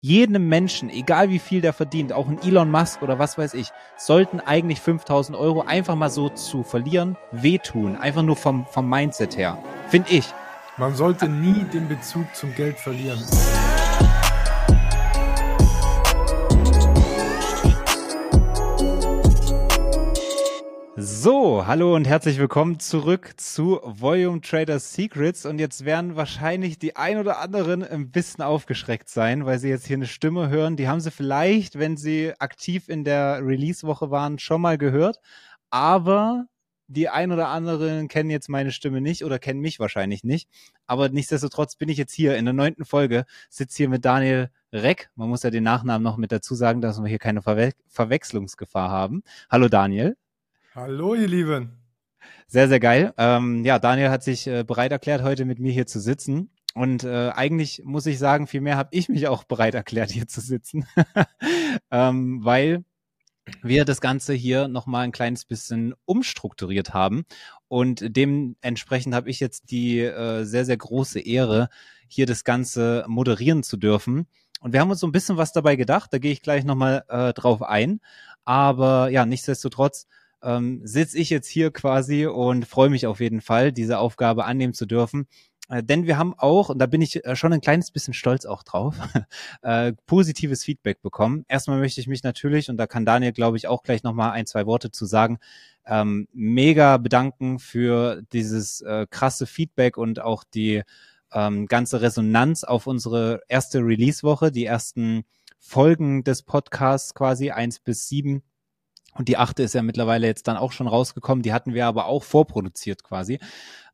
jedem Menschen, egal wie viel der verdient, auch ein Elon Musk oder was weiß ich, sollten eigentlich 5000 Euro einfach mal so zu verlieren wehtun. Einfach nur vom, vom Mindset her. Finde ich. Man sollte nie den Bezug zum Geld verlieren. So, hallo und herzlich willkommen zurück zu Volume Trader Secrets. Und jetzt werden wahrscheinlich die ein oder anderen ein bisschen aufgeschreckt sein, weil sie jetzt hier eine Stimme hören. Die haben sie vielleicht, wenn sie aktiv in der Release-Woche waren, schon mal gehört. Aber die ein oder anderen kennen jetzt meine Stimme nicht oder kennen mich wahrscheinlich nicht. Aber nichtsdestotrotz bin ich jetzt hier in der neunten Folge, sitze hier mit Daniel Reck. Man muss ja den Nachnamen noch mit dazu sagen, dass wir hier keine Verwe Verwechslungsgefahr haben. Hallo Daniel. Hallo, ihr Lieben. Sehr, sehr geil. Ähm, ja, Daniel hat sich äh, bereit erklärt, heute mit mir hier zu sitzen. Und äh, eigentlich muss ich sagen, vielmehr habe ich mich auch bereit erklärt, hier zu sitzen, ähm, weil wir das Ganze hier nochmal ein kleines bisschen umstrukturiert haben. Und dementsprechend habe ich jetzt die äh, sehr, sehr große Ehre, hier das Ganze moderieren zu dürfen. Und wir haben uns so ein bisschen was dabei gedacht, da gehe ich gleich nochmal äh, drauf ein. Aber ja, nichtsdestotrotz ähm, sitze ich jetzt hier quasi und freue mich auf jeden Fall, diese Aufgabe annehmen zu dürfen. Äh, denn wir haben auch, und da bin ich äh, schon ein kleines bisschen stolz auch drauf, äh, positives Feedback bekommen. Erstmal möchte ich mich natürlich, und da kann Daniel, glaube ich, auch gleich nochmal ein, zwei Worte zu sagen, ähm, mega bedanken für dieses äh, krasse Feedback und auch die ähm, ganze Resonanz auf unsere erste Release-Woche, die ersten Folgen des Podcasts quasi eins bis sieben und die achte ist ja mittlerweile jetzt dann auch schon rausgekommen. Die hatten wir aber auch vorproduziert quasi.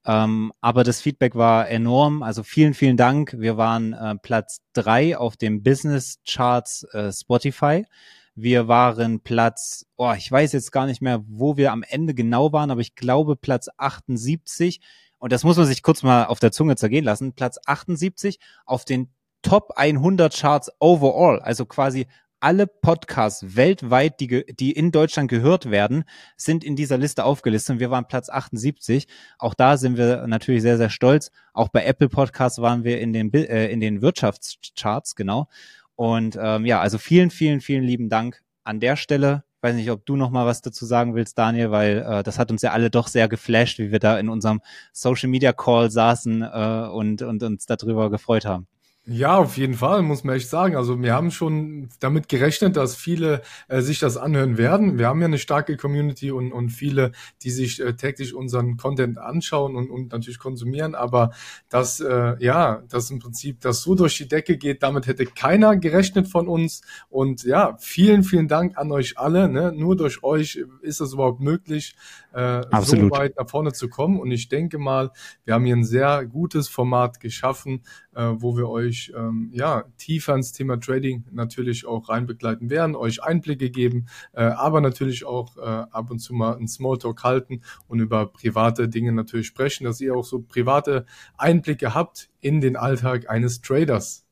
Ähm, aber das Feedback war enorm. Also vielen, vielen Dank. Wir waren äh, Platz drei auf dem Business Charts äh, Spotify. Wir waren Platz, oh, ich weiß jetzt gar nicht mehr, wo wir am Ende genau waren, aber ich glaube Platz 78. Und das muss man sich kurz mal auf der Zunge zergehen lassen. Platz 78 auf den Top 100 Charts overall. Also quasi alle Podcasts weltweit, die, die in Deutschland gehört werden, sind in dieser Liste aufgelistet. Wir waren Platz 78. Auch da sind wir natürlich sehr, sehr stolz. Auch bei Apple Podcasts waren wir in den, äh, in den Wirtschaftscharts, genau. Und ähm, ja, also vielen, vielen, vielen lieben Dank an der Stelle. Ich weiß nicht, ob du noch mal was dazu sagen willst, Daniel, weil äh, das hat uns ja alle doch sehr geflasht, wie wir da in unserem Social Media Call saßen äh, und, und uns darüber gefreut haben. Ja, auf jeden Fall, muss man echt sagen. Also wir haben schon damit gerechnet, dass viele äh, sich das anhören werden. Wir haben ja eine starke Community und, und viele, die sich äh, täglich unseren Content anschauen und, und natürlich konsumieren. Aber dass, äh, ja, dass im Prinzip das so durch die Decke geht, damit hätte keiner gerechnet von uns. Und ja, vielen, vielen Dank an euch alle. Ne? Nur durch euch ist es überhaupt möglich, äh, so weit nach vorne zu kommen. Und ich denke mal, wir haben hier ein sehr gutes Format geschaffen, äh, wo wir euch ähm, ja tiefer ins Thema Trading natürlich auch reinbegleiten werden, euch Einblicke geben, äh, aber natürlich auch äh, ab und zu mal einen Smalltalk halten und über private Dinge natürlich sprechen, dass ihr auch so private Einblicke habt in den Alltag eines Traders.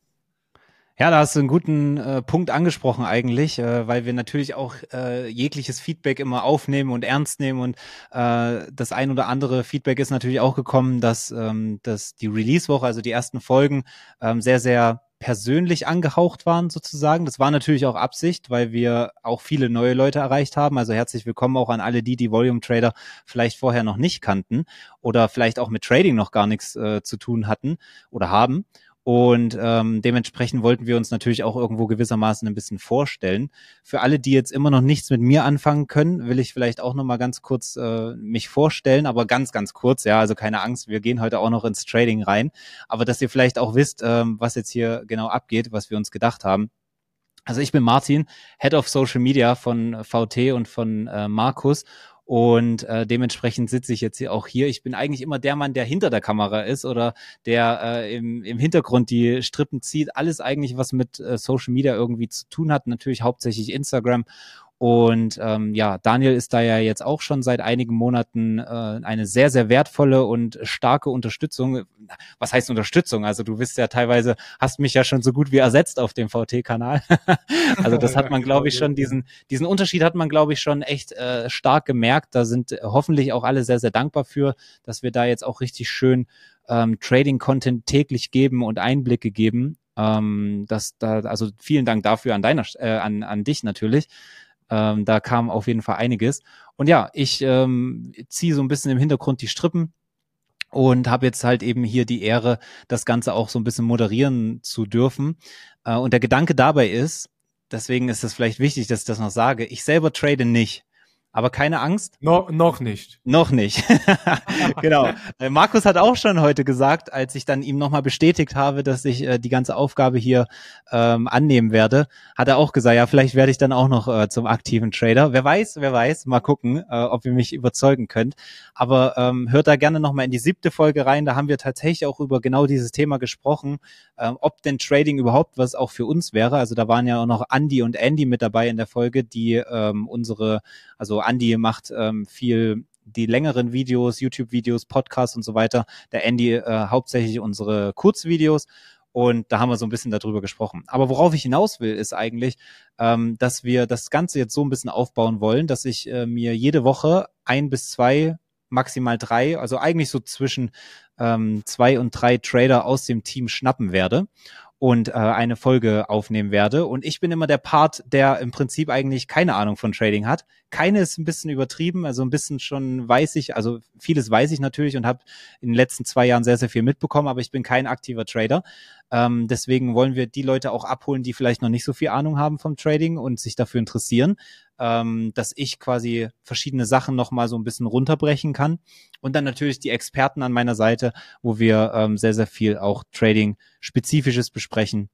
Ja, da hast du einen guten äh, Punkt angesprochen eigentlich, äh, weil wir natürlich auch äh, jegliches Feedback immer aufnehmen und ernst nehmen und äh, das ein oder andere Feedback ist natürlich auch gekommen, dass, ähm, dass die Release-Woche, also die ersten Folgen, ähm, sehr, sehr persönlich angehaucht waren sozusagen. Das war natürlich auch Absicht, weil wir auch viele neue Leute erreicht haben. Also herzlich willkommen auch an alle die, die Volume Trader vielleicht vorher noch nicht kannten oder vielleicht auch mit Trading noch gar nichts äh, zu tun hatten oder haben. Und ähm, dementsprechend wollten wir uns natürlich auch irgendwo gewissermaßen ein bisschen vorstellen. Für alle, die jetzt immer noch nichts mit mir anfangen können, will ich vielleicht auch noch mal ganz kurz äh, mich vorstellen, aber ganz, ganz kurz. Ja, also keine Angst, wir gehen heute auch noch ins Trading rein. Aber dass ihr vielleicht auch wisst, ähm, was jetzt hier genau abgeht, was wir uns gedacht haben. Also ich bin Martin, Head of Social Media von VT und von äh, Markus und äh, dementsprechend sitze ich jetzt hier auch hier. Ich bin eigentlich immer der Mann, der hinter der Kamera ist oder der äh, im, im Hintergrund die Strippen zieht. Alles eigentlich, was mit äh, Social Media irgendwie zu tun hat. Natürlich hauptsächlich Instagram. Und ähm, ja, Daniel ist da ja jetzt auch schon seit einigen Monaten äh, eine sehr, sehr wertvolle und starke Unterstützung. Was heißt Unterstützung? Also du bist ja teilweise, hast mich ja schon so gut wie ersetzt auf dem VT-Kanal. also das hat man, glaube ich, schon, diesen, diesen Unterschied hat man, glaube ich, schon echt äh, stark gemerkt. Da sind hoffentlich auch alle sehr, sehr dankbar für, dass wir da jetzt auch richtig schön ähm, Trading-Content täglich geben und Einblicke geben Ähm, das, da, also vielen Dank dafür an deiner, äh, an, an dich natürlich. Ähm, da kam auf jeden Fall einiges. Und ja, ich ähm, ziehe so ein bisschen im Hintergrund die Strippen und habe jetzt halt eben hier die Ehre, das Ganze auch so ein bisschen moderieren zu dürfen. Äh, und der Gedanke dabei ist, deswegen ist es vielleicht wichtig, dass ich das noch sage, ich selber trade nicht. Aber keine Angst. No, noch nicht. Noch nicht. genau. Äh, Markus hat auch schon heute gesagt, als ich dann ihm nochmal bestätigt habe, dass ich äh, die ganze Aufgabe hier ähm, annehmen werde, hat er auch gesagt, ja, vielleicht werde ich dann auch noch äh, zum aktiven Trader. Wer weiß, wer weiß, mal gucken, äh, ob ihr mich überzeugen könnt. Aber ähm, hört da gerne nochmal in die siebte Folge rein. Da haben wir tatsächlich auch über genau dieses Thema gesprochen, ähm, ob denn Trading überhaupt was auch für uns wäre. Also da waren ja auch noch Andy und Andy mit dabei in der Folge, die ähm, unsere, also Andy macht ähm, viel die längeren Videos, YouTube-Videos, Podcasts und so weiter. Der Andy äh, hauptsächlich unsere Kurzvideos. Und da haben wir so ein bisschen darüber gesprochen. Aber worauf ich hinaus will, ist eigentlich, ähm, dass wir das Ganze jetzt so ein bisschen aufbauen wollen, dass ich äh, mir jede Woche ein bis zwei, maximal drei, also eigentlich so zwischen ähm, zwei und drei Trader aus dem Team schnappen werde und äh, eine Folge aufnehmen werde. Und ich bin immer der Part, der im Prinzip eigentlich keine Ahnung von Trading hat. Keine ist ein bisschen übertrieben, also ein bisschen schon weiß ich, also vieles weiß ich natürlich und habe in den letzten zwei Jahren sehr, sehr viel mitbekommen, aber ich bin kein aktiver Trader. Ähm, deswegen wollen wir die Leute auch abholen, die vielleicht noch nicht so viel Ahnung haben vom Trading und sich dafür interessieren, ähm, dass ich quasi verschiedene Sachen nochmal so ein bisschen runterbrechen kann. Und dann natürlich die Experten an meiner Seite, wo wir ähm, sehr, sehr viel auch Trading-Spezifisches besprechen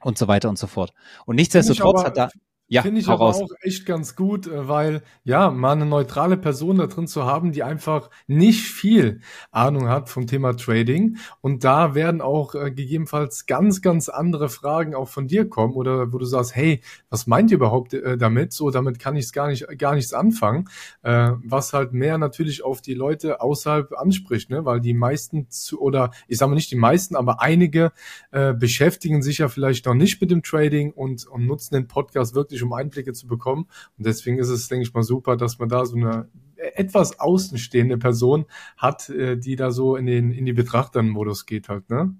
und so weiter und so fort. Und nichtsdestotrotz hat da ja, Finde ich aber raus. auch echt ganz gut, äh, weil ja, mal eine neutrale Person da drin zu haben, die einfach nicht viel Ahnung hat vom Thema Trading. Und da werden auch äh, gegebenenfalls ganz, ganz andere Fragen auch von dir kommen oder wo du sagst, hey, was meint ihr überhaupt äh, damit? So, damit kann ich gar nicht, gar nichts anfangen. Äh, was halt mehr natürlich auf die Leute außerhalb anspricht, ne? Weil die meisten zu, oder ich sage mal nicht die meisten, aber einige äh, beschäftigen sich ja vielleicht noch nicht mit dem Trading und, und nutzen den Podcast wirklich um Einblicke zu bekommen. Und deswegen ist es, denke ich mal, super, dass man da so eine etwas außenstehende Person hat, äh, die da so in den in die Betrachternmodus geht halt, ne?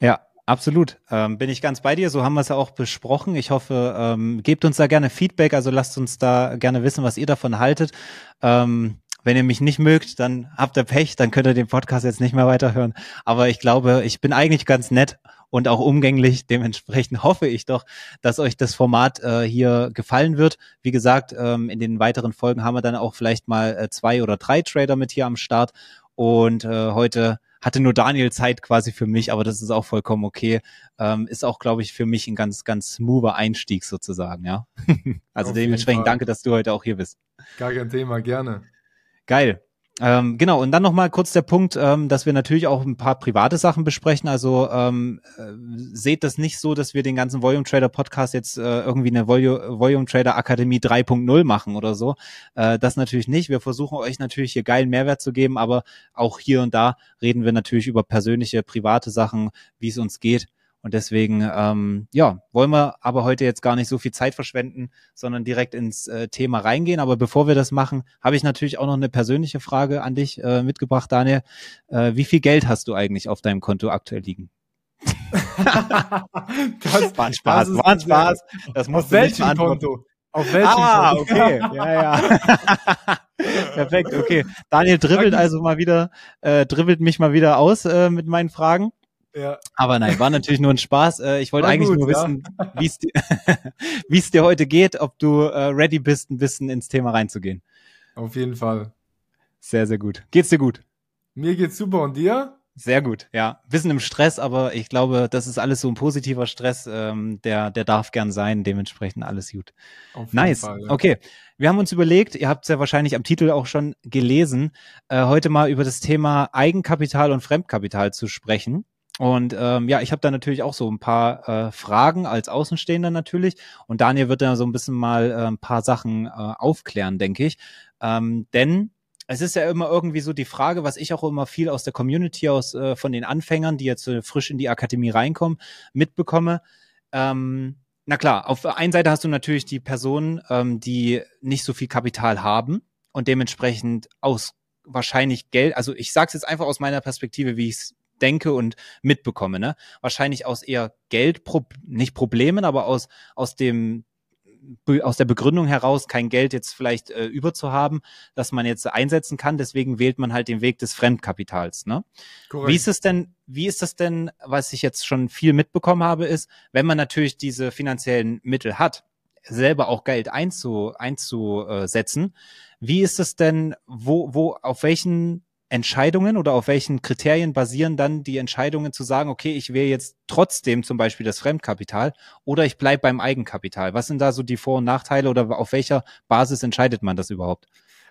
Ja, Absolut, ähm, bin ich ganz bei dir. So haben wir es ja auch besprochen. Ich hoffe, ähm, gebt uns da gerne Feedback. Also lasst uns da gerne wissen, was ihr davon haltet. Ähm, wenn ihr mich nicht mögt, dann habt ihr Pech, dann könnt ihr den Podcast jetzt nicht mehr weiterhören. Aber ich glaube, ich bin eigentlich ganz nett und auch umgänglich. Dementsprechend hoffe ich doch, dass euch das Format äh, hier gefallen wird. Wie gesagt, ähm, in den weiteren Folgen haben wir dann auch vielleicht mal äh, zwei oder drei Trader mit hier am Start. Und äh, heute hatte nur Daniel Zeit quasi für mich, aber das ist auch vollkommen okay. Ähm, ist auch, glaube ich, für mich ein ganz, ganz smoother Einstieg sozusagen, ja. also Auf dementsprechend danke, dass du heute auch hier bist. Gar kein Thema, gerne. Geil. Ähm, genau, und dann nochmal kurz der Punkt, ähm, dass wir natürlich auch ein paar private Sachen besprechen. Also ähm, äh, seht das nicht so, dass wir den ganzen Volume Trader Podcast jetzt äh, irgendwie eine Volume, Volume Trader Akademie 3.0 machen oder so. Äh, das natürlich nicht. Wir versuchen euch natürlich hier geilen Mehrwert zu geben, aber auch hier und da reden wir natürlich über persönliche, private Sachen, wie es uns geht. Und deswegen, ähm, ja, wollen wir aber heute jetzt gar nicht so viel Zeit verschwenden, sondern direkt ins äh, Thema reingehen. Aber bevor wir das machen, habe ich natürlich auch noch eine persönliche Frage an dich äh, mitgebracht, Daniel. Äh, wie viel Geld hast du eigentlich auf deinem Konto aktuell liegen? das war ein Spaß, das war ein Spaß. Das muss auf welchem Konto? Auf welchem ah, Konto? okay, ja, ja. Perfekt, okay. Daniel dribbelt also mal wieder, äh, dribbelt mich mal wieder aus äh, mit meinen Fragen. Ja. Aber nein, war natürlich nur ein Spaß. Äh, ich wollte eigentlich gut, nur wissen, ja. wie es dir, heute geht, ob du äh, ready bist, ein bisschen ins Thema reinzugehen. Auf jeden Fall. Sehr, sehr gut. Geht's dir gut? Mir geht's super und dir? Sehr gut, ja. Bisschen im Stress, aber ich glaube, das ist alles so ein positiver Stress, ähm, der, der darf gern sein, dementsprechend alles gut. Auf nice. Fall, ja. Okay. Wir haben uns überlegt, ihr habt es ja wahrscheinlich am Titel auch schon gelesen, äh, heute mal über das Thema Eigenkapital und Fremdkapital zu sprechen. Und ähm, ja, ich habe da natürlich auch so ein paar äh, Fragen als Außenstehender natürlich. Und Daniel wird da so ein bisschen mal äh, ein paar Sachen äh, aufklären, denke ich. Ähm, denn es ist ja immer irgendwie so die Frage, was ich auch immer viel aus der Community, aus äh, von den Anfängern, die jetzt äh, frisch in die Akademie reinkommen, mitbekomme. Ähm, na klar, auf der einen Seite hast du natürlich die Personen, ähm, die nicht so viel Kapital haben und dementsprechend aus wahrscheinlich Geld, also ich sage es jetzt einfach aus meiner Perspektive, wie ich es denke und mitbekomme, ne? Wahrscheinlich aus eher Geld, nicht Problemen, aber aus, aus dem, aus der Begründung heraus, kein Geld jetzt vielleicht äh, über zu haben, dass man jetzt einsetzen kann. Deswegen wählt man halt den Weg des Fremdkapitals. Ne? Wie ist es denn, wie ist es denn, was ich jetzt schon viel mitbekommen habe, ist, wenn man natürlich diese finanziellen Mittel hat, selber auch Geld einzu, einzusetzen, wie ist es denn, wo, wo, auf welchen Entscheidungen oder auf welchen Kriterien basieren dann die Entscheidungen zu sagen, okay, ich wähle jetzt trotzdem zum Beispiel das Fremdkapital oder ich bleibe beim Eigenkapital? Was sind da so die Vor- und Nachteile oder auf welcher Basis entscheidet man das überhaupt?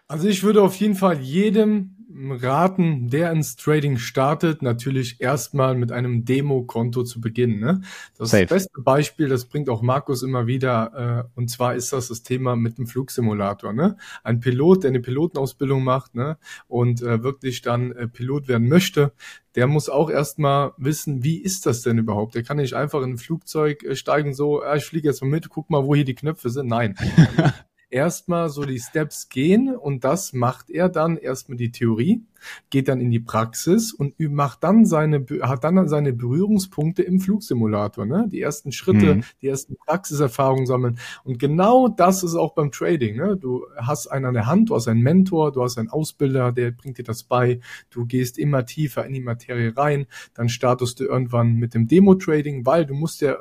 Also ich würde auf jeden Fall jedem raten, der ins Trading startet, natürlich erstmal mit einem Demo-Konto zu beginnen. Ne? Das Safe. beste Beispiel, das bringt auch Markus immer wieder, äh, und zwar ist das das Thema mit dem Flugsimulator. Ne? Ein Pilot, der eine Pilotenausbildung macht ne? und äh, wirklich dann äh, Pilot werden möchte, der muss auch erstmal wissen, wie ist das denn überhaupt? Der kann nicht einfach in ein Flugzeug äh, steigen, so, äh, ich fliege jetzt mal mit, guck mal, wo hier die Knöpfe sind. Nein. erstmal so die Steps gehen und das macht er dann erstmal die Theorie geht dann in die Praxis und macht dann seine, hat dann seine Berührungspunkte im Flugsimulator, ne? Die ersten Schritte, mhm. die ersten Praxiserfahrungen sammeln. Und genau das ist auch beim Trading, ne? Du hast einen an der Hand, du hast einen Mentor, du hast einen Ausbilder, der bringt dir das bei. Du gehst immer tiefer in die Materie rein. Dann startest du irgendwann mit dem Demo-Trading, weil du musst ja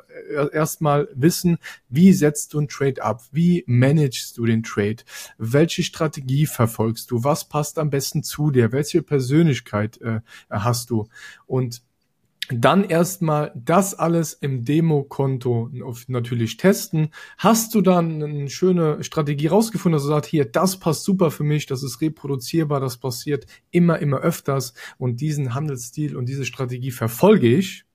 erstmal wissen, wie setzt du einen Trade ab? Wie managst du den Trade? Welche Strategie verfolgst du? Was passt am besten zu dir? Welche Persönlichkeit äh, hast du? Und dann erstmal das alles im Demokonto natürlich testen. Hast du dann eine schöne Strategie rausgefunden, dass du sagst, hier, das passt super für mich, das ist reproduzierbar, das passiert immer, immer öfters und diesen Handelsstil und diese Strategie verfolge ich,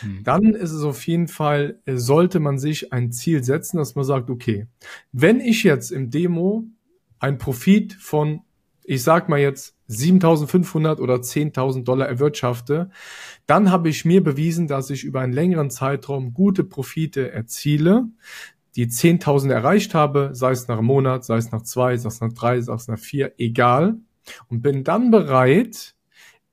hm. dann ist es auf jeden Fall, äh, sollte man sich ein Ziel setzen, dass man sagt, okay, wenn ich jetzt im Demo ein Profit von, ich sag mal jetzt 7.500 oder 10.000 Dollar erwirtschafte, dann habe ich mir bewiesen, dass ich über einen längeren Zeitraum gute Profite erziele, die 10.000 erreicht habe, sei es nach einem Monat, sei es nach zwei, sei es nach drei, sei es nach vier, egal, und bin dann bereit,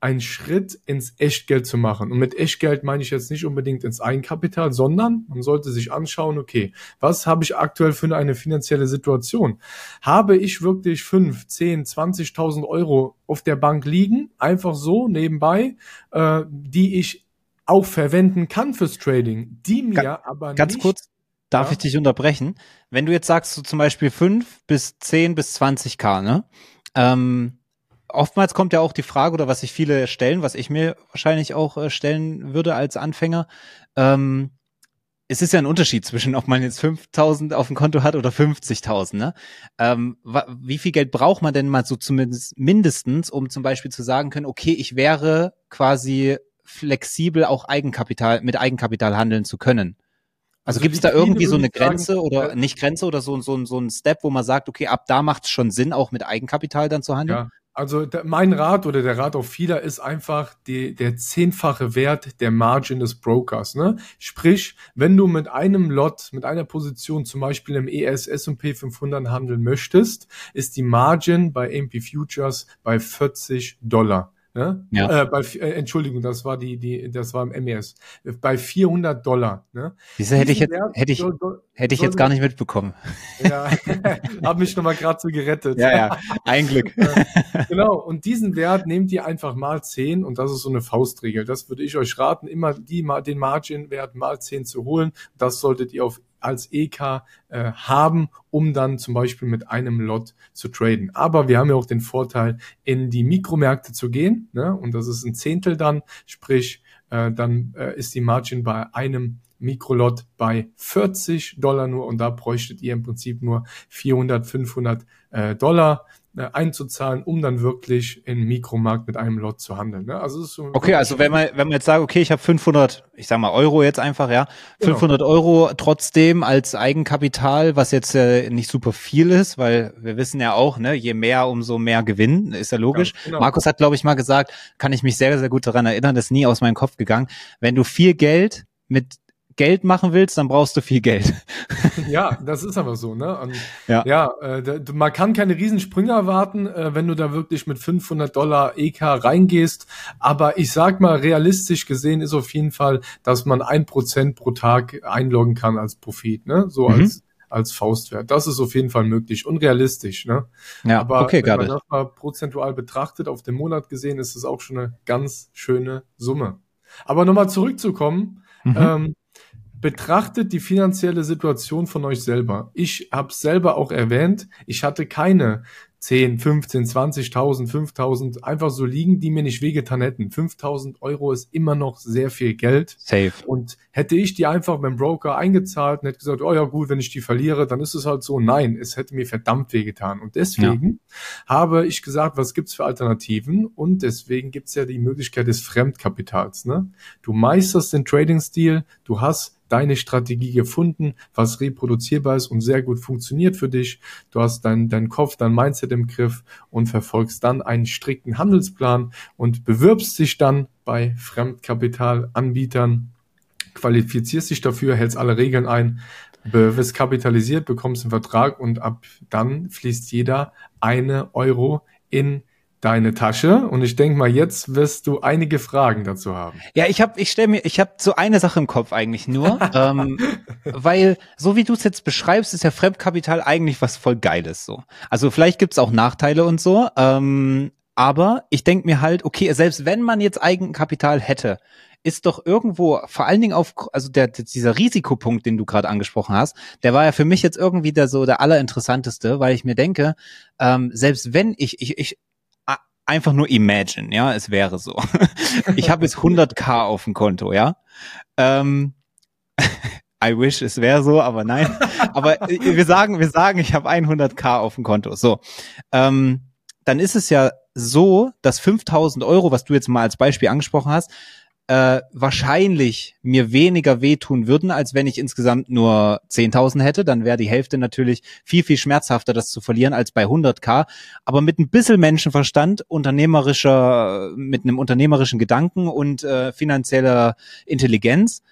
einen Schritt ins Echtgeld zu machen. Und mit Echtgeld meine ich jetzt nicht unbedingt ins Eigenkapital, sondern man sollte sich anschauen, okay, was habe ich aktuell für eine finanzielle Situation? Habe ich wirklich 5, 10, 20.000 Euro auf der Bank liegen, einfach so nebenbei, äh, die ich auch verwenden kann fürs Trading, die mir Ga aber ganz nicht kurz, Darf ja. ich dich unterbrechen? Wenn du jetzt sagst, so zum Beispiel 5 bis 10 bis 20k, ne? Ähm, oftmals kommt ja auch die Frage, oder was sich viele stellen, was ich mir wahrscheinlich auch äh, stellen würde als Anfänger, ähm, es ist ja ein Unterschied zwischen, ob man jetzt 5000 auf dem Konto hat oder 50.000. Ne? Ähm, wie viel Geld braucht man denn mal so zumindest mindestens, um zum Beispiel zu sagen können, okay, ich wäre quasi flexibel auch Eigenkapital mit Eigenkapital handeln zu können? Also, also gibt es da irgendwie so eine Grenze sagen, oder nicht Grenze oder so, so, so ein Step, wo man sagt, okay, ab da macht es schon Sinn, auch mit Eigenkapital dann zu handeln? Ja, also der, mein Rat oder der Rat auf vieler ist einfach die, der zehnfache Wert der Margin des Brokers. Ne? Sprich, wenn du mit einem Lot, mit einer Position zum Beispiel im ES S&P 500 handeln möchtest, ist die Margin bei MP Futures bei 40 Dollar. Ne? Ja. Äh, bei, äh, Entschuldigung, das war die, die, das war im MES. Bei 400 Dollar. Ne? Diese hätte ich jetzt, hätte ich, soll, soll, hätte ich jetzt gar nicht mitbekommen. Ja, hab mich noch mal gerade so gerettet. Ja, ja, ein Glück. genau. Und diesen Wert nehmt ihr einfach mal 10 und das ist so eine Faustregel. Das würde ich euch raten, immer die, den Margin-Wert mal 10 zu holen. Das solltet ihr auf als EK äh, haben, um dann zum Beispiel mit einem Lot zu traden. Aber wir haben ja auch den Vorteil, in die Mikromärkte zu gehen, ne? und das ist ein Zehntel dann, sprich, äh, dann äh, ist die Margin bei einem Mikrolot bei 40 Dollar nur und da bräuchtet ihr im Prinzip nur 400, 500 äh, Dollar einzuzahlen, um dann wirklich in Mikromarkt mit einem Lot zu handeln. Ne? Also so okay, also wenn man wenn man jetzt sagt, okay, ich habe 500, ich sag mal Euro jetzt einfach, ja, 500 genau. Euro trotzdem als Eigenkapital, was jetzt äh, nicht super viel ist, weil wir wissen ja auch, ne, je mehr umso mehr Gewinn, ist ja logisch. Ja, genau. Markus hat, glaube ich, mal gesagt, kann ich mich sehr sehr gut daran erinnern, das ist nie aus meinem Kopf gegangen. Wenn du viel Geld mit Geld machen willst, dann brauchst du viel Geld. Ja, das ist aber so, ne? Und ja, ja äh, man kann keine Riesensprünge erwarten, äh, wenn du da wirklich mit 500 Dollar EK reingehst. Aber ich sag mal, realistisch gesehen ist auf jeden Fall, dass man ein Prozent pro Tag einloggen kann als Profit, ne? So mhm. als als Faustwert. Das ist auf jeden Fall möglich und realistisch. Ne? Ja, Aber okay, wenn man das mal prozentual betrachtet, auf den Monat gesehen, ist es auch schon eine ganz schöne Summe. Aber nochmal zurückzukommen, mhm. ähm, betrachtet die finanzielle Situation von euch selber. Ich habe selber auch erwähnt, ich hatte keine 10, 15, 20.000, 5.000 einfach so liegen, die mir nicht wehgetan hätten. 5.000 Euro ist immer noch sehr viel Geld. Safe. Und hätte ich die einfach beim Broker eingezahlt und hätte gesagt, oh ja gut, wenn ich die verliere, dann ist es halt so. Nein, es hätte mir verdammt wehgetan. Und deswegen ja. habe ich gesagt, was gibt's für Alternativen? Und deswegen gibt's ja die Möglichkeit des Fremdkapitals. Ne? Du meisterst den Trading-Stil, du hast deine Strategie gefunden, was reproduzierbar ist und sehr gut funktioniert für dich. Du hast deinen dein Kopf, dein Mindset im Griff und verfolgst dann einen strikten Handelsplan und bewirbst dich dann bei Fremdkapitalanbietern, qualifizierst dich dafür, hältst alle Regeln ein, wirst kapitalisiert, bekommst einen Vertrag und ab dann fließt jeder eine Euro in deine Tasche und ich denke mal, jetzt wirst du einige Fragen dazu haben. Ja, ich habe, ich stelle mir, ich habe so eine Sache im Kopf eigentlich nur, ähm, weil so wie du es jetzt beschreibst, ist ja Fremdkapital eigentlich was voll Geiles so. Also vielleicht gibt's auch Nachteile und so, ähm, aber ich denke mir halt, okay, selbst wenn man jetzt Eigenkapital hätte, ist doch irgendwo, vor allen Dingen auf, also der, dieser Risikopunkt, den du gerade angesprochen hast, der war ja für mich jetzt irgendwie der so der allerinteressanteste, weil ich mir denke, ähm, selbst wenn ich, ich, ich einfach nur imagine, ja, es wäre so. ich habe jetzt 100k auf dem Konto, ja. Ähm, I wish es wäre so, aber nein. aber wir sagen, wir sagen, ich habe 100k auf dem Konto. So, ähm, dann ist es ja so, dass 5000 Euro, was du jetzt mal als Beispiel angesprochen hast, äh, wahrscheinlich mir weniger wehtun würden, als wenn ich insgesamt nur 10.000 hätte. Dann wäre die Hälfte natürlich viel, viel schmerzhafter, das zu verlieren, als bei 100k. Aber mit ein bisschen Menschenverstand, unternehmerischer, mit einem unternehmerischen Gedanken und äh, finanzieller Intelligenz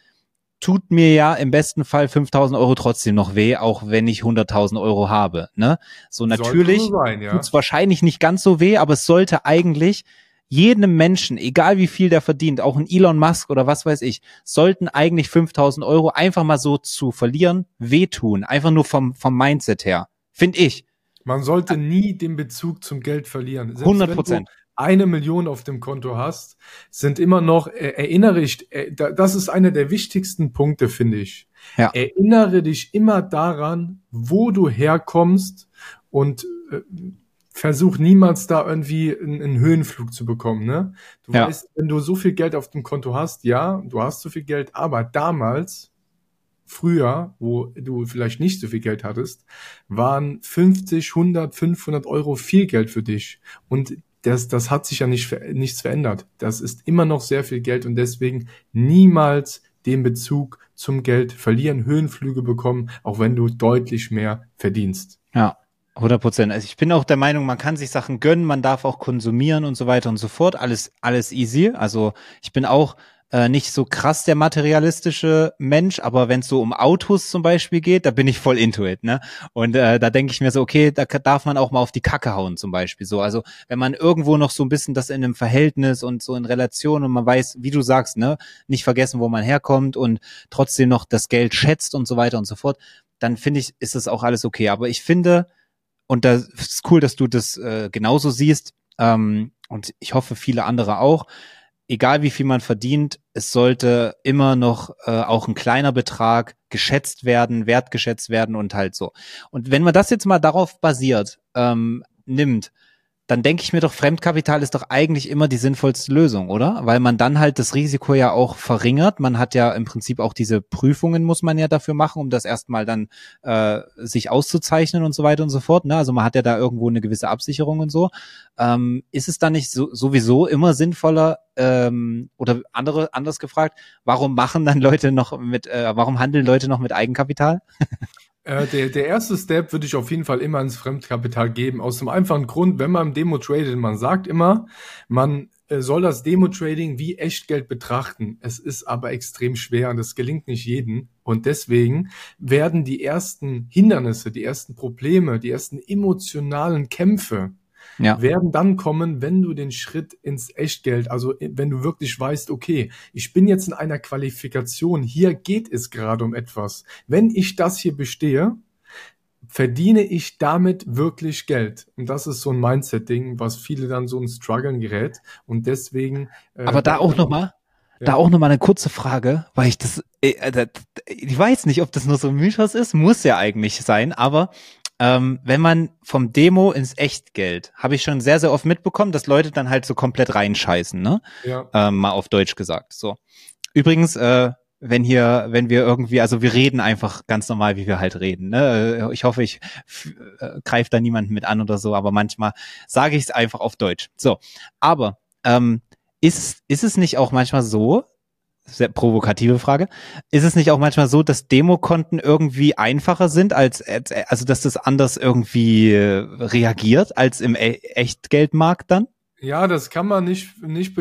tut mir ja im besten Fall 5000 Euro trotzdem noch weh, auch wenn ich 100.000 Euro habe. Ne? So natürlich so sein, ja. tut's wahrscheinlich nicht ganz so weh, aber es sollte eigentlich jedem Menschen, egal wie viel der verdient, auch ein Elon Musk oder was weiß ich, sollten eigentlich 5000 Euro einfach mal so zu verlieren wehtun. Einfach nur vom, vom Mindset her. Finde ich. Man sollte nie den Bezug zum Geld verlieren. Selbst 100 Prozent. Eine Million auf dem Konto hast, sind immer noch, äh, erinnere ich, äh, das ist einer der wichtigsten Punkte, finde ich. Ja. Erinnere dich immer daran, wo du herkommst und äh, versuch niemals da irgendwie einen, einen Höhenflug zu bekommen, ne? Du ja. weißt, wenn du so viel Geld auf dem Konto hast, ja, du hast so viel Geld, aber damals, früher, wo du vielleicht nicht so viel Geld hattest, waren 50, 100, 500 Euro viel Geld für dich. Und das, das hat sich ja nicht, nichts verändert. Das ist immer noch sehr viel Geld und deswegen niemals den Bezug zum Geld verlieren, Höhenflüge bekommen, auch wenn du deutlich mehr verdienst. Ja, 100 Prozent. Also ich bin auch der Meinung, man kann sich Sachen gönnen, man darf auch konsumieren und so weiter und so fort. Alles, alles easy. Also ich bin auch äh, nicht so krass der materialistische Mensch, aber wenn es so um Autos zum Beispiel geht, da bin ich voll into it, ne? Und äh, da denke ich mir so, okay, da darf man auch mal auf die Kacke hauen zum Beispiel. So, also wenn man irgendwo noch so ein bisschen das in einem Verhältnis und so in Relation und man weiß, wie du sagst, ne, nicht vergessen, wo man herkommt und trotzdem noch das Geld schätzt und so weiter und so fort, dann finde ich, ist das auch alles okay. Aber ich finde, und das ist cool, dass du das äh, genauso siehst. Ähm, und ich hoffe, viele andere auch. Egal wie viel man verdient, es sollte immer noch äh, auch ein kleiner Betrag geschätzt werden, wertgeschätzt werden und halt so. Und wenn man das jetzt mal darauf basiert, ähm, nimmt, dann denke ich mir doch, Fremdkapital ist doch eigentlich immer die sinnvollste Lösung, oder? Weil man dann halt das Risiko ja auch verringert. Man hat ja im Prinzip auch diese Prüfungen muss man ja dafür machen, um das erstmal dann äh, sich auszuzeichnen und so weiter und so fort. Ne? Also man hat ja da irgendwo eine gewisse Absicherung und so. Ähm, ist es dann nicht so, sowieso immer sinnvoller ähm, oder andere anders gefragt, warum machen dann Leute noch mit, äh, warum handeln Leute noch mit Eigenkapital? Äh, der, der erste Step würde ich auf jeden Fall immer ins Fremdkapital geben. Aus dem einfachen Grund, wenn man im Demo tradet, man sagt immer, man äh, soll das Demo-Trading wie Echtgeld betrachten. Es ist aber extrem schwer und es gelingt nicht jedem. Und deswegen werden die ersten Hindernisse, die ersten Probleme, die ersten emotionalen Kämpfe ja. werden dann kommen, wenn du den Schritt ins Echtgeld, also wenn du wirklich weißt, okay, ich bin jetzt in einer Qualifikation, hier geht es gerade um etwas. Wenn ich das hier bestehe, verdiene ich damit wirklich Geld? Und das ist so ein Mindset-Ding, was viele dann so ein Struggeln gerät. Und deswegen. Äh, Aber da auch nochmal, ja. da auch nochmal eine kurze Frage, weil ich das, äh, ich weiß nicht, ob das nur so ein Mythos ist, muss ja eigentlich sein, aber ähm, wenn man vom Demo ins Echtgeld, habe ich schon sehr, sehr oft mitbekommen, dass Leute dann halt so komplett reinscheißen, ne? Ja. Ähm, mal auf Deutsch gesagt. So. Übrigens, äh, wenn hier, wenn wir irgendwie, also wir reden einfach ganz normal, wie wir halt reden. Ne? Ich hoffe, ich äh, greife da niemanden mit an oder so, aber manchmal sage ich es einfach auf Deutsch. So, aber ähm, ist, ist es nicht auch manchmal so, sehr provokative Frage, ist es nicht auch manchmal so, dass Demokonten irgendwie einfacher sind, als, also dass das anders irgendwie äh, reagiert als im e Echtgeldmarkt dann? Ja, das kann man nicht, nicht,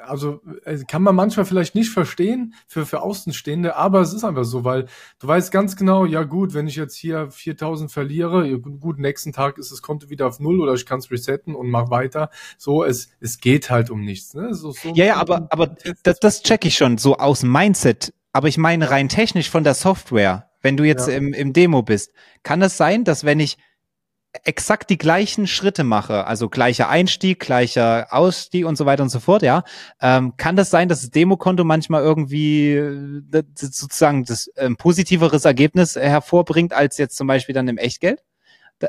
also äh, kann man manchmal vielleicht nicht verstehen für, für Außenstehende, aber es ist einfach so, weil du weißt ganz genau, ja gut, wenn ich jetzt hier 4000 verliere, gut, nächsten Tag ist das Konto wieder auf Null oder ich kann es resetten und mach weiter. So, es, es geht halt um nichts. Ne? So, so ja, ja, aber, aber das, das check ich schon, so aus Mindset. Aber ich meine rein technisch von der Software, wenn du jetzt ja. im, im Demo bist, kann es sein, dass wenn ich exakt die gleichen Schritte mache, also gleicher Einstieg, gleicher Ausstieg und so weiter und so fort, ja, ähm, kann das sein, dass das Demokonto manchmal irgendwie äh, das, sozusagen das ähm, positiveres Ergebnis hervorbringt als jetzt zum Beispiel dann im Echtgeld?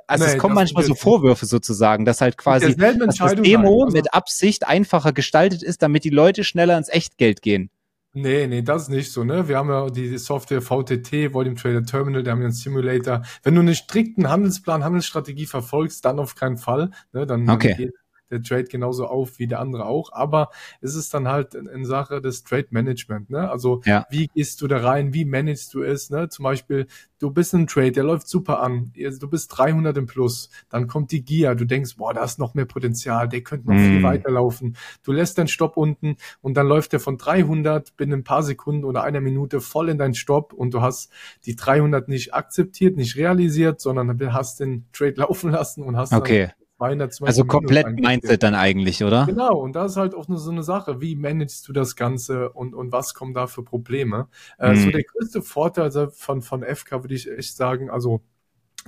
Also nee, es kommen manchmal so Vorwürfe sozusagen, dass halt quasi dass das Demo also mit Absicht einfacher gestaltet ist, damit die Leute schneller ins Echtgeld gehen. Nee, nee, das ist nicht so, ne? Wir haben ja die Software VTT, Volume Trader Terminal, da haben wir einen Simulator. Wenn du einen strikten Handelsplan, Handelsstrategie verfolgst, dann auf keinen Fall, ne? Dann, okay. Der Trade genauso auf wie der andere auch. Aber es ist dann halt in Sache des Trade Management. Ne? Also ja. wie gehst du da rein? Wie managst du es? Ne? Zum Beispiel, du bist ein Trade, der läuft super an. Du bist 300 im Plus. Dann kommt die Gier. Du denkst, boah, da ist noch mehr Potenzial. Der könnte noch mm. viel weiterlaufen. Du lässt deinen Stopp unten und dann läuft der von 300 binnen ein paar Sekunden oder einer Minute voll in deinen Stopp und du hast die 300 nicht akzeptiert, nicht realisiert, sondern hast den Trade laufen lassen und hast okay. dann 220 Also komplett Mindset dann eigentlich, oder? Genau, und das ist halt auch nur so eine Sache. Wie managst du das Ganze und, und was kommen da für Probleme? Äh, So mhm. der größte Vorteil von, von FK würde ich echt sagen, also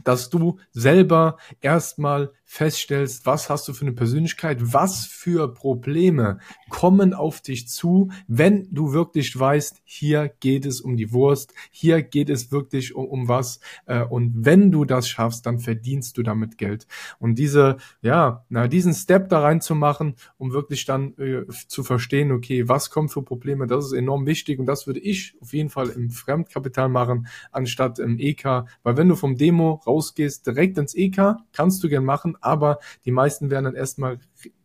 dass du selber erstmal feststellst, was hast du für eine Persönlichkeit, was für Probleme kommen auf dich zu, wenn du wirklich weißt, hier geht es um die Wurst, hier geht es wirklich um, um was äh, und wenn du das schaffst, dann verdienst du damit Geld. Und diese, ja, na, diesen Step da reinzumachen, um wirklich dann äh, zu verstehen, okay, was kommt für Probleme, das ist enorm wichtig und das würde ich auf jeden Fall im Fremdkapital machen, anstatt im EK, weil wenn du vom Demo rausgehst, direkt ins EK, kannst du gern machen, aber die meisten werden dann erstmal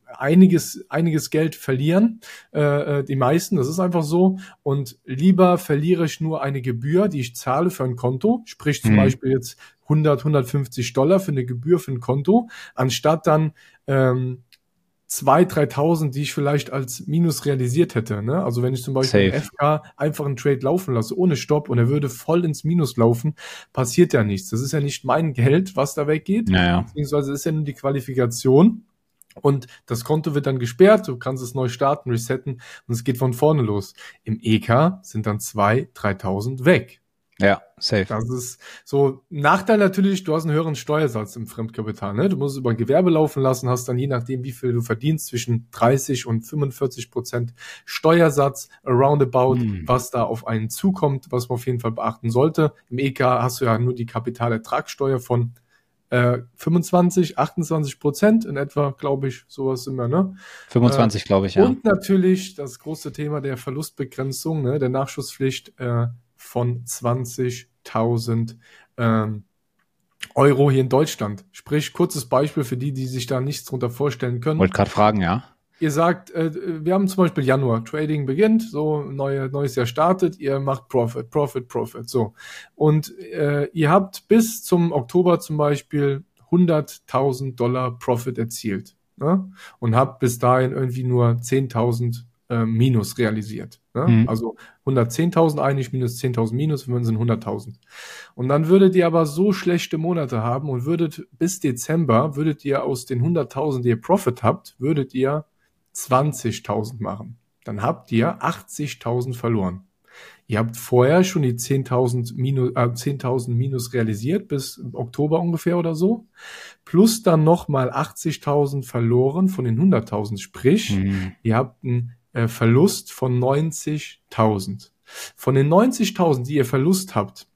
einiges, einiges Geld verlieren, äh, äh, die meisten, das ist einfach so. Und lieber verliere ich nur eine Gebühr, die ich zahle für ein Konto, sprich zum mhm. Beispiel jetzt 100, 150 Dollar für eine Gebühr für ein Konto, anstatt dann ähm, 2.000, 3.000, die ich vielleicht als Minus realisiert hätte. Ne? Also wenn ich zum Beispiel. FK einfach einen Trade laufen lasse, ohne Stopp und er würde voll ins Minus laufen, passiert ja nichts. Das ist ja nicht mein Geld, was da weggeht, naja. beziehungsweise ist ja nur die Qualifikation. Und das Konto wird dann gesperrt, du kannst es neu starten, resetten und es geht von vorne los. Im EK sind dann 2.000, 3.000 weg. Ja, safe. Das ist so Nachteil natürlich, du hast einen höheren Steuersatz im Fremdkapital. Ne? Du musst es über ein Gewerbe laufen lassen, hast dann je nachdem, wie viel du verdienst, zwischen 30 und 45 Prozent Steuersatz roundabout, mm. was da auf einen zukommt, was man auf jeden Fall beachten sollte. Im EK hast du ja nur die Kapitalertragssteuer von äh, 25, 28 Prozent in etwa, glaube ich, sowas immer, ne? 25, äh, glaube ich, ja. Und natürlich das große Thema der Verlustbegrenzung, ne, der Nachschusspflicht, äh, von 20.000 ähm, Euro hier in Deutschland. Sprich, kurzes Beispiel für die, die sich da nichts drunter vorstellen können. Wollte gerade fragen, ja. Ihr sagt, äh, wir haben zum Beispiel Januar, Trading beginnt, so neue, neues Jahr startet, ihr macht Profit, Profit, Profit, so. Und äh, ihr habt bis zum Oktober zum Beispiel 100.000 Dollar Profit erzielt. ne? und habe bis dahin irgendwie nur 10.000 äh, Minus realisiert. Ne? Mhm. Also 110.000 eigentlich minus 10.000 Minus, wenn sind 100.000. Und dann würdet ihr aber so schlechte Monate haben und würdet bis Dezember, würdet ihr aus den 100.000, die ihr Profit habt, würdet ihr 20.000 machen. Dann habt ihr 80.000 verloren. Ihr habt vorher schon die 10.000 minus, äh, 10.000 minus realisiert bis Oktober ungefähr oder so. Plus dann nochmal 80.000 verloren von den 100.000. Sprich, mhm. ihr habt einen äh, Verlust von 90.000. Von den 90.000, die ihr Verlust habt,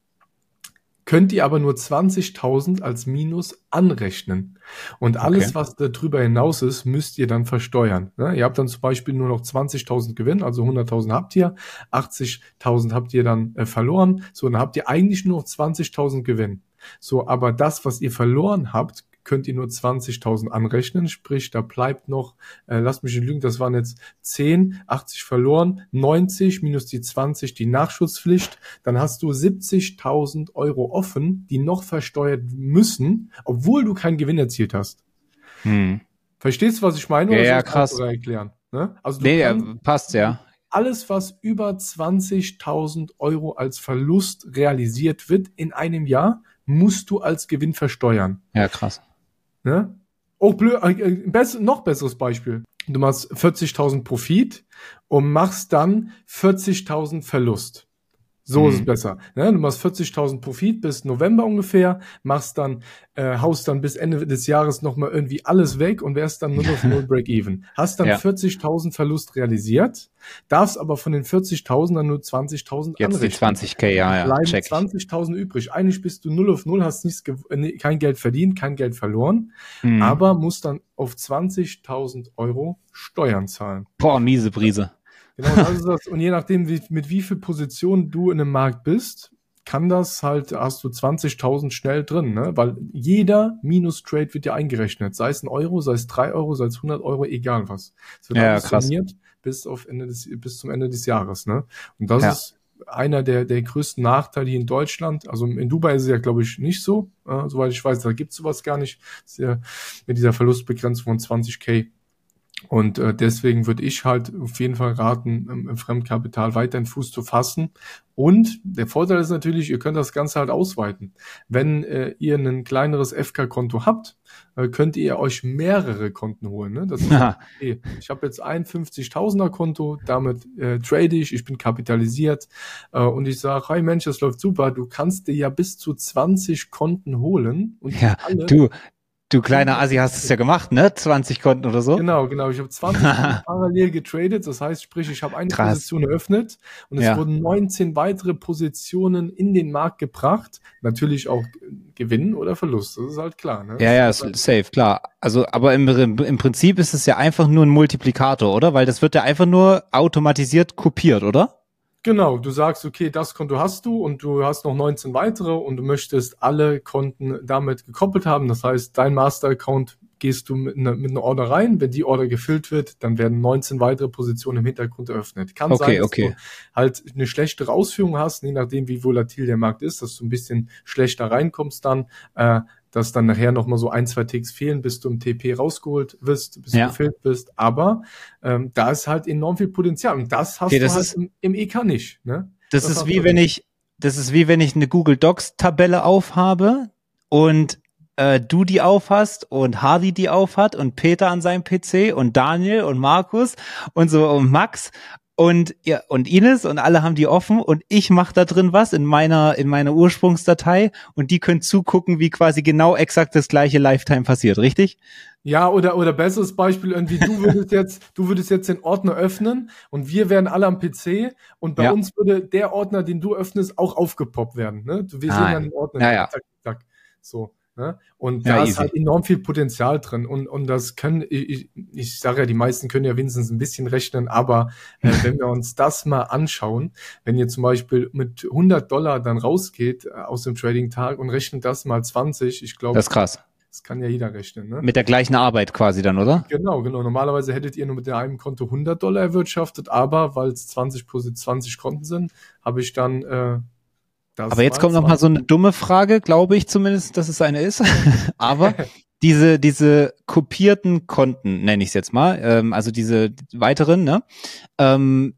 könnt ihr aber nur 20.000 als Minus anrechnen. Und alles, okay. was darüber hinaus ist, müsst ihr dann versteuern. Ne? Ihr habt dann zum Beispiel nur noch 20.000 Gewinn, also 100.000 habt ihr, 80.000 habt ihr dann äh, verloren. So, dann habt ihr eigentlich nur noch 20.000 Gewinn. So, aber das, was ihr verloren habt, könnt ihr nur 20.000 anrechnen, sprich, da bleibt noch, äh, lasst mich nicht lügen, das waren jetzt 10, 80 verloren, 90 minus die 20 die Nachschutzpflicht, dann hast du 70.000 Euro offen, die noch versteuert müssen, obwohl du keinen Gewinn erzielt hast. Hm. Verstehst du, was ich meine? Ja, ja krass. Erklären? Ne? Also nee, ja, passt, ja. Alles, was über 20.000 Euro als Verlust realisiert wird in einem Jahr, musst du als Gewinn versteuern. Ja, krass. Ne? Auch blöd, äh, äh best, noch besseres Beispiel. Du machst 40.000 Profit und machst dann 40.000 Verlust. So mhm. ist es mhm. besser. Ne? Du machst 40.000 Profit bis November ungefähr, machst dann, äh, haust dann bis Ende des Jahres nochmal irgendwie alles weg und wärst dann nur noch null Break-Even. Hast dann ja. 40.000 Verlust realisiert, darfst aber von den 40.000 dann nur 20.000 Jetzt die 20k, ja, ja. Bleiben 20.000 übrig. Eigentlich bist du null auf null, hast nichts, äh, kein Geld verdient, kein Geld verloren, mhm. aber musst dann auf 20.000 Euro Steuern zahlen. Boah, miese Brise. Genau, das ist das. Und je nachdem, wie, mit wie viel Position du in einem Markt bist, kann das halt, hast du 20.000 schnell drin, ne? Weil jeder Minus-Trade wird ja eingerechnet. Sei es ein Euro, sei es drei Euro, sei es 100 Euro, egal was. Es wird ja, krass. bis auf Ende des, bis zum Ende des Jahres, ne? Und das ja. ist einer der, der größten Nachteile hier in Deutschland. Also in Dubai ist es ja, glaube ich, nicht so. Äh, soweit ich weiß, da gibt's sowas gar nicht. Ja mit dieser Verlustbegrenzung von 20k und äh, deswegen würde ich halt auf jeden Fall raten, im, im Fremdkapital weiterhin Fuß zu fassen. Und der Vorteil ist natürlich, ihr könnt das Ganze halt ausweiten. Wenn äh, ihr ein kleineres FK-Konto habt, äh, könnt ihr euch mehrere Konten holen. Ne? Das ist, okay, ich habe jetzt ein 50.000er Konto, damit äh, trade ich, ich bin kapitalisiert äh, und ich sage, hey Mensch, das läuft super, du kannst dir ja bis zu 20 Konten holen. Und ja, alle du, Du kleiner Asi hast es ja gemacht, ne? 20 Konten oder so? Genau, genau. Ich habe 20 parallel getradet. Das heißt, sprich, ich habe eine Krass. Position eröffnet und es ja. wurden 19 weitere Positionen in den Markt gebracht. Natürlich auch Gewinn oder Verlust. Das ist halt klar. Ne? Ja, ja, ist safe, klar. Also, aber im, im Prinzip ist es ja einfach nur ein Multiplikator, oder? Weil das wird ja einfach nur automatisiert kopiert, oder? Genau, du sagst, okay, das Konto hast du und du hast noch 19 weitere und du möchtest alle Konten damit gekoppelt haben. Das heißt, dein Master-Account gehst du mit einer, mit einer Order rein. Wenn die Order gefüllt wird, dann werden 19 weitere Positionen im Hintergrund eröffnet. Kann okay, sein, dass okay. du halt eine schlechtere Ausführung hast, je nachdem, wie volatil der Markt ist, dass du ein bisschen schlechter reinkommst dann. Äh, dass dann nachher noch mal so ein, zwei Ticks fehlen, bis du im TP rausgeholt wirst, bis ja. du gefilmt bist. Aber ähm, da ist halt enorm viel Potenzial und das hast okay, das du halt ist, im, im, EK nicht. Ne? Das, das ist wie wenn ich, das ist wie wenn ich eine Google Docs Tabelle aufhabe und äh, du die aufhast und Hardy die aufhat und Peter an seinem PC und Daniel und Markus und so und Max und ja und Ines und alle haben die offen und ich mache da drin was in meiner in meiner Ursprungsdatei und die können zugucken, wie quasi genau exakt das gleiche Lifetime passiert, richtig? Ja, oder oder besseres Beispiel irgendwie du würdest jetzt du würdest jetzt den Ordner öffnen und wir wären alle am PC und bei ja. uns würde der Ordner, den du öffnest, auch aufgepoppt werden, ne? Wir sehen dann den Ordner ja, ja. Zack, zack, so. Ne? Und ja, da easy. ist halt enorm viel Potenzial drin. Und, und das können, ich, ich sage ja, die meisten können ja wenigstens ein bisschen rechnen, aber äh, wenn wir uns das mal anschauen, wenn ihr zum Beispiel mit 100 Dollar dann rausgeht äh, aus dem Trading-Tag und rechnet das mal 20, ich glaube. Das ist krass. Das kann ja jeder rechnen. Ne? Mit der gleichen Arbeit quasi dann, oder? Genau, genau. Normalerweise hättet ihr nur mit einem Konto 100 Dollar erwirtschaftet, aber weil es 20 plus 20 Konten sind, habe ich dann äh, das Aber jetzt kommt noch mal so eine dumme Frage, glaube ich zumindest, dass es eine ist. Aber diese, diese kopierten Konten, nenne ich es jetzt mal, ähm, also diese weiteren, ne? Ähm,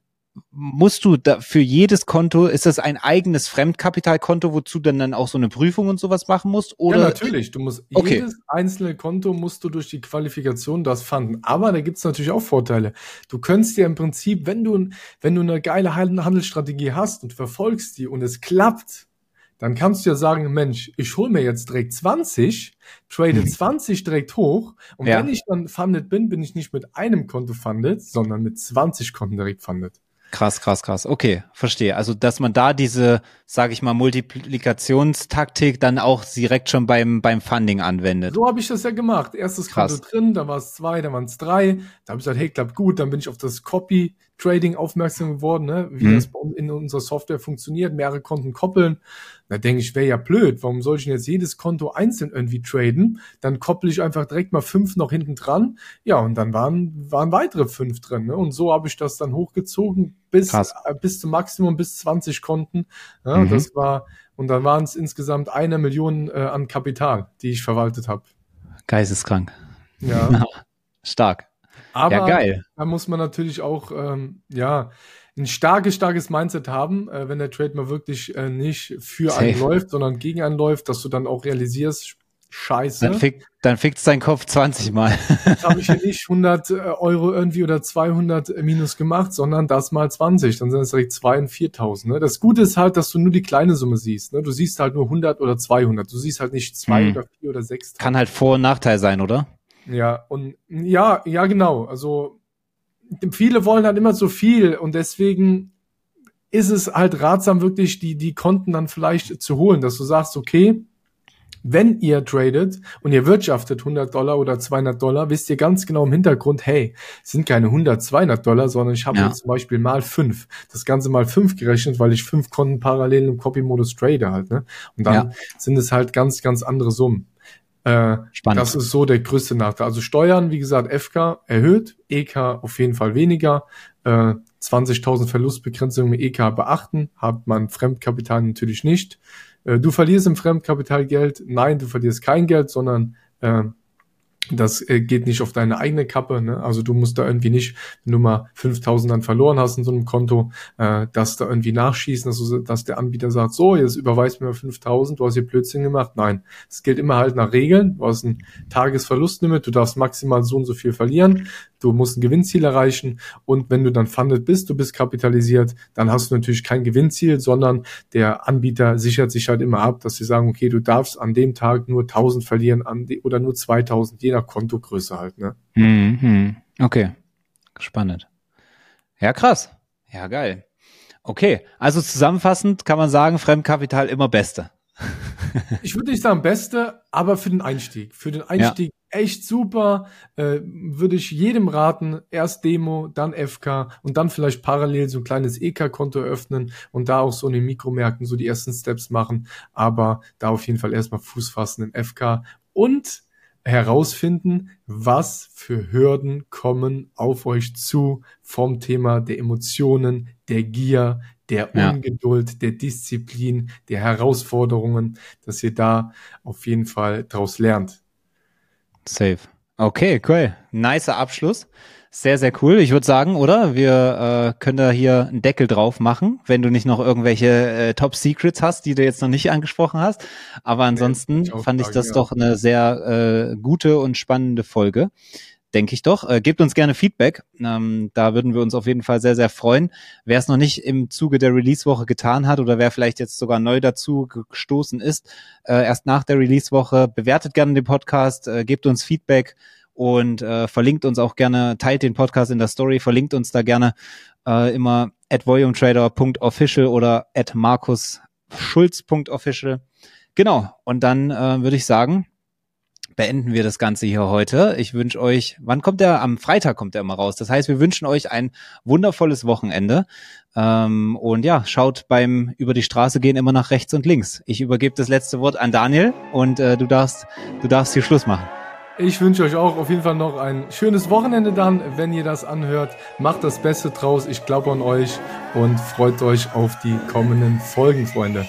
musst du da für jedes Konto, ist das ein eigenes Fremdkapitalkonto, wozu dann dann auch so eine Prüfung und sowas machen musst? Oder? Ja, natürlich. Du musst okay. jedes einzelne Konto musst du durch die Qualifikation das fanden. Aber da gibt's natürlich auch Vorteile. Du könntest dir im Prinzip, wenn du, wenn du eine geile Handelsstrategie hast und verfolgst die und es klappt, dann kannst du ja sagen, Mensch, ich hole mir jetzt direkt 20, trade 20 mhm. direkt hoch und ja. wenn ich dann funded bin, bin ich nicht mit einem Konto funded, sondern mit 20 Konten direkt funded. Krass, krass, krass. Okay, verstehe. Also, dass man da diese, sage ich mal, Multiplikationstaktik dann auch direkt schon beim beim Funding anwendet. So habe ich das ja gemacht. Erstes krass. Konto drin, da war es zwei, dann waren es drei. Da habe ich gesagt, hey, klappt gut. Dann bin ich auf das Copy Trading aufmerksam geworden, ne? wie mhm. das in unserer Software funktioniert, mehrere Konten koppeln. Da denke ich, wäre ja blöd. Warum soll ich denn jetzt jedes Konto einzeln irgendwie traden? Dann kopple ich einfach direkt mal fünf noch hinten dran. Ja, und dann waren, waren weitere fünf drin. Ne? Und so habe ich das dann hochgezogen bis, äh, bis zum Maximum, bis 20 Konten. Ja, mhm. Das war, und dann waren es insgesamt eine Million äh, an Kapital, die ich verwaltet habe. Geisteskrank. Ja. Stark. Aber ja, geil. da muss man natürlich auch, ähm, ja, ein starkes, starkes Mindset haben, äh, wenn der Trade mal wirklich äh, nicht für Safe. einen läuft, sondern gegen einen läuft, dass du dann auch realisierst, scheiße. Dann, fick, dann fickt's dein Kopf 20 Mal. Jetzt habe ich hier nicht 100 äh, Euro irgendwie oder 200 äh, minus gemacht, sondern das mal 20. Dann sind es direkt 2 und 4.000. Ne? Das Gute ist halt, dass du nur die kleine Summe siehst. Ne? Du siehst halt nur 100 oder 200. Du siehst halt nicht 2 hm. oder 4 oder 6. Kann halt Vor- und Nachteil sein, oder? Ja, und ja, ja, genau. Also viele wollen halt immer so viel und deswegen ist es halt ratsam, wirklich die, die Konten dann vielleicht zu holen, dass du sagst, okay, wenn ihr tradet und ihr wirtschaftet 100 Dollar oder 200 Dollar, wisst ihr ganz genau im Hintergrund, hey, es sind keine 100, 200 Dollar, sondern ich habe ja. zum Beispiel mal fünf, das Ganze mal fünf gerechnet, weil ich fünf Konten parallel im Copy-Modus trade halt, ne? Und dann ja. sind es halt ganz, ganz andere Summen. Äh, Spannend. Das ist so der größte Nachteil. Also Steuern, wie gesagt, FK erhöht, EK auf jeden Fall weniger. Äh, 20.000 Verlustbegrenzung mit EK beachten, hat man Fremdkapital natürlich nicht. Äh, du verlierst im Fremdkapital Geld. Nein, du verlierst kein Geld, sondern äh, das äh, geht nicht auf deine eigene Kappe. Ne? Also du musst da irgendwie nicht, wenn du mal 5000 dann verloren hast in so einem Konto, äh, das da irgendwie nachschießen, dass, du, dass der Anbieter sagt, so, jetzt überweist mir 5000, du hast hier Blödsinn gemacht. Nein, es gilt immer halt nach Regeln. Du hast ein Tagesverlustlimit, du darfst maximal so und so viel verlieren du musst ein Gewinnziel erreichen und wenn du dann funded bist, du bist kapitalisiert, dann hast du natürlich kein Gewinnziel, sondern der Anbieter sichert sich halt immer ab, dass sie sagen, okay, du darfst an dem Tag nur 1000 verlieren an oder nur 2000, je nach Kontogröße halt, ne? Mhm. Okay, spannend. Ja, krass. Ja, geil. Okay, also zusammenfassend kann man sagen, Fremdkapital immer Beste. ich würde nicht sagen Beste, aber für den Einstieg. Für den Einstieg echt super. Äh, würde ich jedem raten, erst Demo, dann FK und dann vielleicht parallel so ein kleines EK-Konto öffnen und da auch so in den Mikromärkten so die ersten Steps machen. Aber da auf jeden Fall erstmal Fuß fassen im FK und herausfinden, was für Hürden kommen auf euch zu vom Thema der Emotionen, der Gier, der Ungeduld, ja. der Disziplin, der Herausforderungen, dass ihr da auf jeden Fall draus lernt. Safe. Okay, cool. Nicer Abschluss. Sehr, sehr cool. Ich würde sagen, oder? Wir äh, können da hier einen Deckel drauf machen, wenn du nicht noch irgendwelche äh, Top Secrets hast, die du jetzt noch nicht angesprochen hast. Aber ansonsten nee, ich fand ich das ja. doch eine sehr äh, gute und spannende Folge denke ich doch. Äh, gebt uns gerne Feedback. Ähm, da würden wir uns auf jeden Fall sehr, sehr freuen. Wer es noch nicht im Zuge der Release-Woche getan hat oder wer vielleicht jetzt sogar neu dazu gestoßen ist, äh, erst nach der Release-Woche, bewertet gerne den Podcast, äh, gebt uns Feedback und äh, verlinkt uns auch gerne, teilt den Podcast in der Story, verlinkt uns da gerne äh, immer at volumetrader.official oder at markusschulz.official. Genau, und dann äh, würde ich sagen, beenden wir das Ganze hier heute. Ich wünsche euch, wann kommt der? Am Freitag kommt der immer raus. Das heißt, wir wünschen euch ein wundervolles Wochenende. Ähm, und ja, schaut beim über die Straße gehen immer nach rechts und links. Ich übergebe das letzte Wort an Daniel und äh, du darfst, du darfst hier Schluss machen. Ich wünsche euch auch auf jeden Fall noch ein schönes Wochenende dann, wenn ihr das anhört. Macht das Beste draus. Ich glaube an euch und freut euch auf die kommenden Folgen, Freunde.